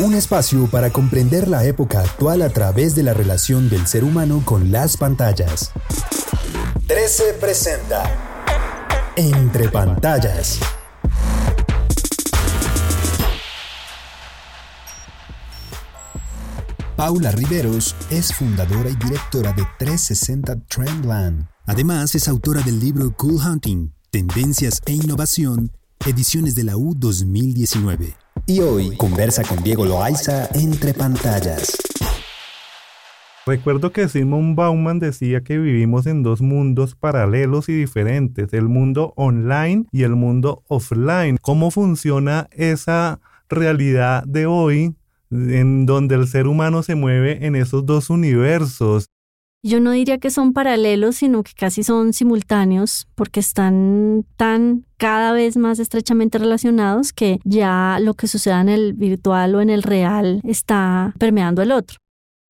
Un espacio para comprender la época actual a través de la relación del ser humano con las pantallas. 13 presenta Entre pantallas. Paula Riveros es fundadora y directora de 360 Trendland. Además, es autora del libro Cool Hunting, Tendencias e Innovación, ediciones de la U 2019. Y hoy conversa con Diego Loaiza entre pantallas. Recuerdo que Simon Bauman decía que vivimos en dos mundos paralelos y diferentes, el mundo online y el mundo offline. ¿Cómo funciona esa realidad de hoy en donde el ser humano se mueve en esos dos universos? Yo no diría que son paralelos, sino que casi son simultáneos, porque están tan cada vez más estrechamente relacionados que ya lo que suceda en el virtual o en el real está permeando el otro.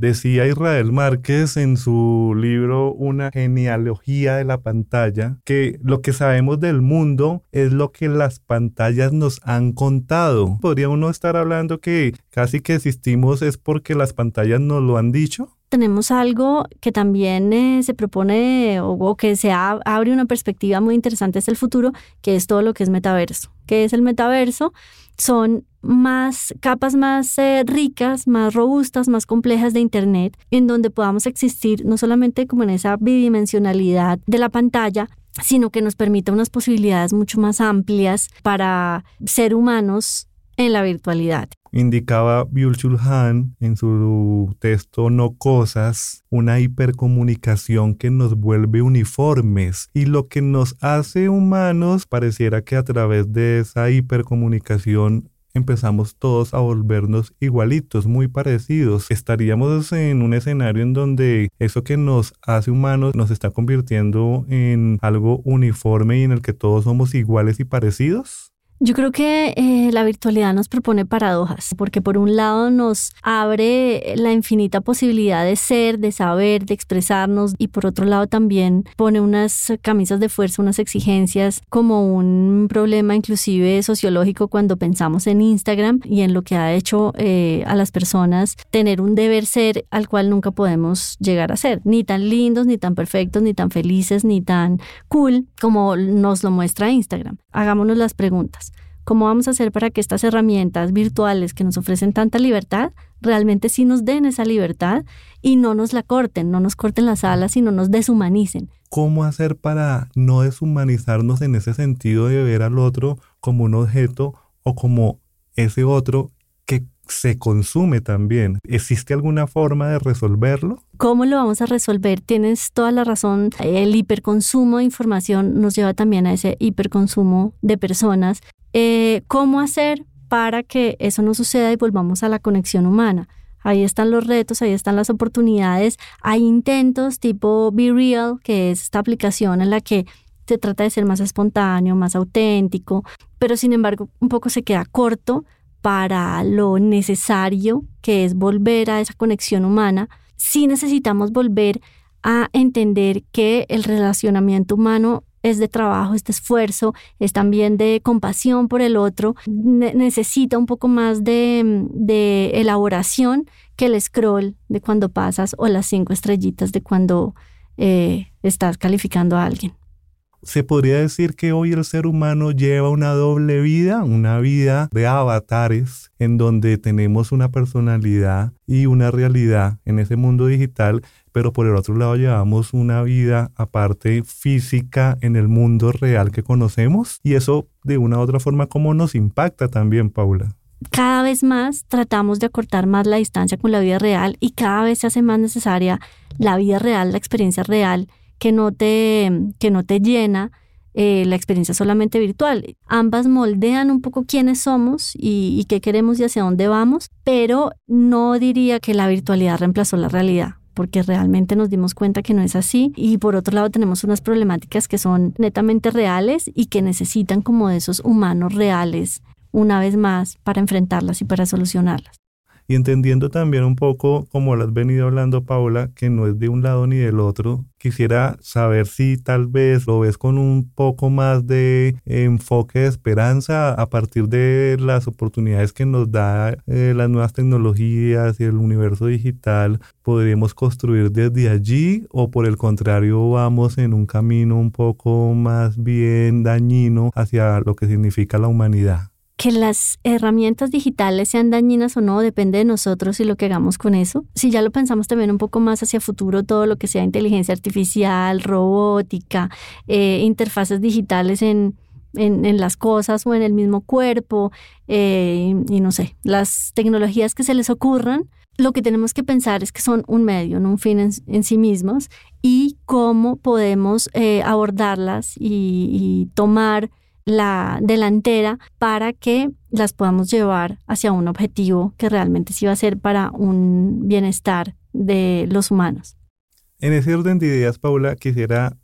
Decía Israel Márquez en su libro Una genealogía de la pantalla que lo que sabemos del mundo es lo que las pantallas nos han contado. ¿Podría uno estar hablando que casi que existimos es porque las pantallas nos lo han dicho? Tenemos algo que también eh, se propone o, que se abre una perspectiva muy interesante hacia el futuro, que es todo lo que es metaverso. ¿Qué es el metaverso? Son más capas más eh, ricas, más robustas, más complejas de Internet, en donde podamos existir no solamente como en esa bidimensionalidad de la pantalla, sino que nos permita unas posibilidades mucho más amplias para ser humanos en la virtualidad. Indicaba Byul-Chul Han en su texto No Cosas, una hipercomunicación que nos vuelve uniformes y lo que nos hace humanos pareciera que a través de esa hipercomunicación empezamos todos a volvernos igualitos, muy parecidos. Estaríamos en un escenario en donde eso que nos hace humanos nos está convirtiendo en algo uniforme y en el que todos somos iguales y parecidos. Yo creo que eh, la virtualidad nos propone paradojas, porque por un lado nos abre la infinita posibilidad de ser, de saber, de expresarnos, y por otro lado también pone unas camisas de fuerza, unas exigencias como un problema inclusive sociológico cuando pensamos en Instagram y en lo que ha hecho eh, a las personas tener un deber ser al cual nunca podemos llegar a ser, ni tan lindos, ni tan perfectos, ni tan felices, ni tan cool como nos lo muestra Instagram. Hagámonos las preguntas. ¿Cómo vamos a hacer para que estas herramientas virtuales que nos ofrecen tanta libertad realmente sí nos den esa libertad y no nos la corten, no nos corten las alas y no nos deshumanicen? ¿Cómo hacer para no deshumanizarnos en ese sentido de ver al otro como un objeto o como ese otro se consume también. ¿Existe alguna forma de resolverlo? ¿Cómo lo vamos a resolver? Tienes toda la razón. El hiperconsumo de información nos lleva también a ese hiperconsumo de personas eh, cómo hacer para que eso no suceda y volvamos a la conexión humana. Ahí están los retos, ahí están las oportunidades. Hay intentos tipo Be Real, que es esta aplicación en la que se trata de ser más espontáneo, más auténtico, pero sin embargo un poco se queda corto para lo necesario que es volver a esa conexión humana. Sí necesitamos volver a entender que el relacionamiento humano es de trabajo, es de esfuerzo, es también de compasión por el otro, necesita un poco más de, elaboración que el scroll de cuando pasas o las cinco estrellitas de cuando eh, estás calificando a alguien. Se podría decir que hoy el ser humano lleva una doble vida, una vida de avatares, en donde tenemos una personalidad y una realidad en ese mundo digital pero por el otro lado llevamos una vida aparte física en el mundo real que conocemos y eso de una u otra forma cómo nos impacta también, Paula. Cada vez más tratamos de acortar más la distancia con la vida real y cada vez se hace más necesaria la vida real, la experiencia real que no te, que no te llena eh, la experiencia solamente virtual. Ambas moldean un poco quiénes somos y, qué queremos y hacia dónde vamos, pero no diría que la virtualidad reemplazó la realidad. porque realmente nos dimos cuenta que no es así. Y por otro lado tenemos unas problemáticas que son netamente reales y que necesitan como de esos humanos reales una vez más para enfrentarlas y para solucionarlas y entendiendo también un poco, como lo has venido hablando Paula, que no es de un lado ni del otro, quisiera saber si tal vez lo ves con un poco más de enfoque de esperanza a partir de las oportunidades que nos da eh, las nuevas tecnologías y el universo digital, podríamos construir desde allí o por el contrario vamos en un camino un poco más bien dañino hacia lo que significa la humanidad que las herramientas digitales sean dañinas o no depende de nosotros y lo que hagamos con eso. Si ya lo pensamos también un poco más hacia futuro, todo lo que sea inteligencia artificial, robótica, eh, interfaces digitales en, en, las cosas o en el mismo cuerpo, eh, y no sé, las tecnologías que se les ocurran, lo que tenemos que pensar es que son un medio, no un fin en, sí mismos, y cómo podemos eh, abordarlas y, y tomar la delantera para que las podamos llevar hacia un objetivo que realmente sí va a ser para un bienestar de los humanos. En ese orden de ideas, Paula, quisiera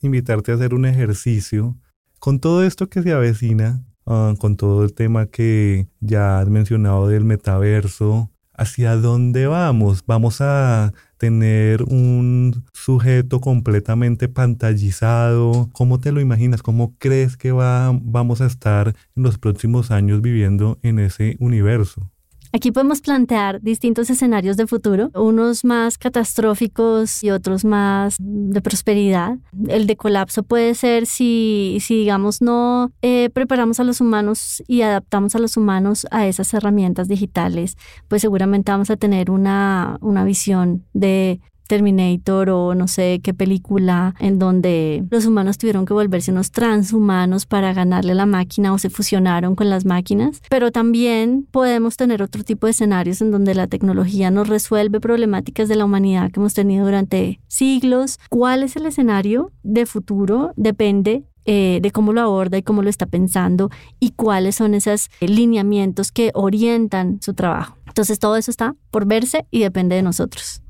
invitarte a hacer un ejercicio con todo esto que se avecina, ah, con todo el tema que ya has mencionado del metaverso, ¿hacia dónde vamos? Vamos a tener un sujeto completamente pantallizado. ¿Cómo te lo imaginas? ¿Cómo crees que va, vamos a estar en los próximos años viviendo en ese universo? Aquí podemos plantear distintos escenarios de futuro, unos más catastróficos y otros más de prosperidad. El de colapso puede ser si, si digamos, no eh, preparamos a los humanos y adaptamos a los humanos a esas herramientas digitales, pues seguramente vamos a tener una, una visión de Terminator o no sé qué película en donde los humanos tuvieron que volverse unos transhumanos para ganarle a la máquina o se fusionaron con las máquinas, pero también podemos tener otro tipo de escenarios en donde la tecnología nos resuelve problemáticas de la humanidad que hemos tenido durante siglos. ¿Cuál es el escenario de futuro? Depende eh, de cómo lo aborda y cómo lo está pensando y cuáles son esos lineamientos que orientan su trabajo. Entonces todo eso está por verse y depende de nosotros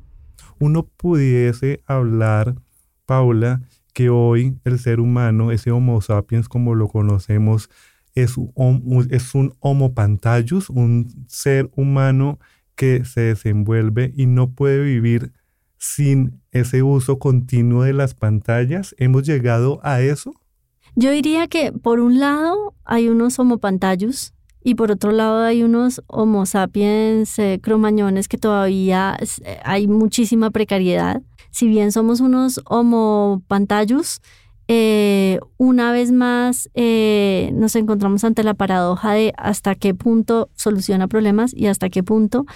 uno pudiese hablar, Paula, que hoy el ser humano, ese Homo sapiens como lo conocemos, es un, Homo pantallus, un ser humano que se desenvuelve y no puede vivir sin ese uso continuo de las pantallas. ¿Hemos llegado a eso? Yo diría que por un lado hay unos Homo pantallus y por otro lado hay unos Homo sapiens eh, cromañones que todavía eh, hay muchísima precariedad. Si bien somos unos Homo pantallus, eh, una vez más nos encontramos ante la paradoja de hasta qué punto soluciona problemas y hasta qué punto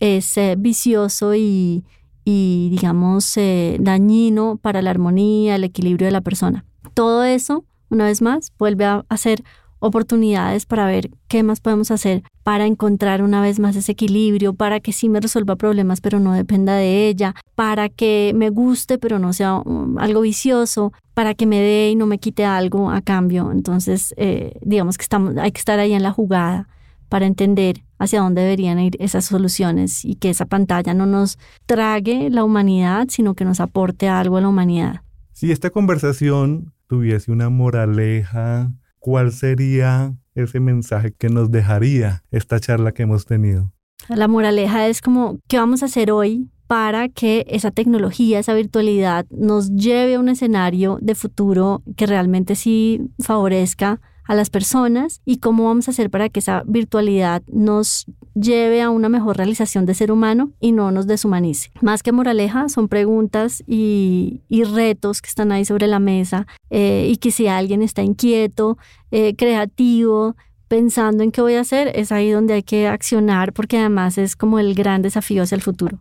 es vicioso y, y digamos, dañino para la armonía, el equilibrio de la persona. Todo eso, una vez más, vuelve a, a ser oportunidades para ver qué más podemos hacer para encontrar una vez más ese equilibrio, para que sí me resuelva problemas pero no dependa de ella, para que me guste pero no sea um, algo vicioso, para que me dé y no me quite algo a cambio. Entonces, eh, digamos que estamos, hay que estar ahí en la jugada para entender hacia dónde deberían ir esas soluciones y que esa pantalla no nos trague la humanidad, sino que nos aporte algo a la humanidad. Si esta conversación tuviese una moraleja, ¿cuál sería ese mensaje que nos dejaría esta charla que hemos tenido? La moraleja es como, ¿qué vamos a hacer hoy para que esa tecnología, esa virtualidad nos lleve a un escenario de futuro que realmente sí favorezca a las personas y cómo vamos a hacer para que esa virtualidad nos lleve a una mejor realización de ser humano y no nos deshumanice. Más que moraleja, son preguntas y, retos que están ahí sobre la mesa eh, y que si alguien está inquieto, eh, creativo, pensando en qué voy a hacer, es ahí donde hay que accionar porque además es como el gran desafío hacia el futuro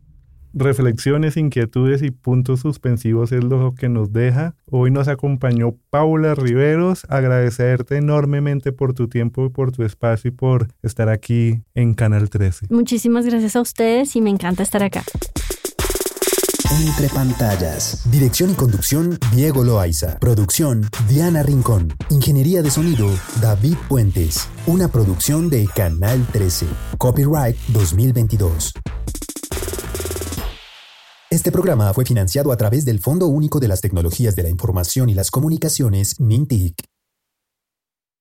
reflexiones, inquietudes y puntos suspensivos es lo que nos deja. Hoy nos acompañó Paula Riveros. Agradecerte enormemente por tu tiempo y por tu espacio y por estar aquí en Canal 13. Muchísimas gracias a ustedes y me encanta estar acá. Entre pantallas. Dirección y conducción, Diego Loaiza. Producción, Diana Rincón. Ingeniería de sonido, David Puentes. Una producción de Canal 13. Copyright 2022. Este programa fue financiado a través del Fondo Único de las Tecnologías de la Información y las Comunicaciones, MINTIC.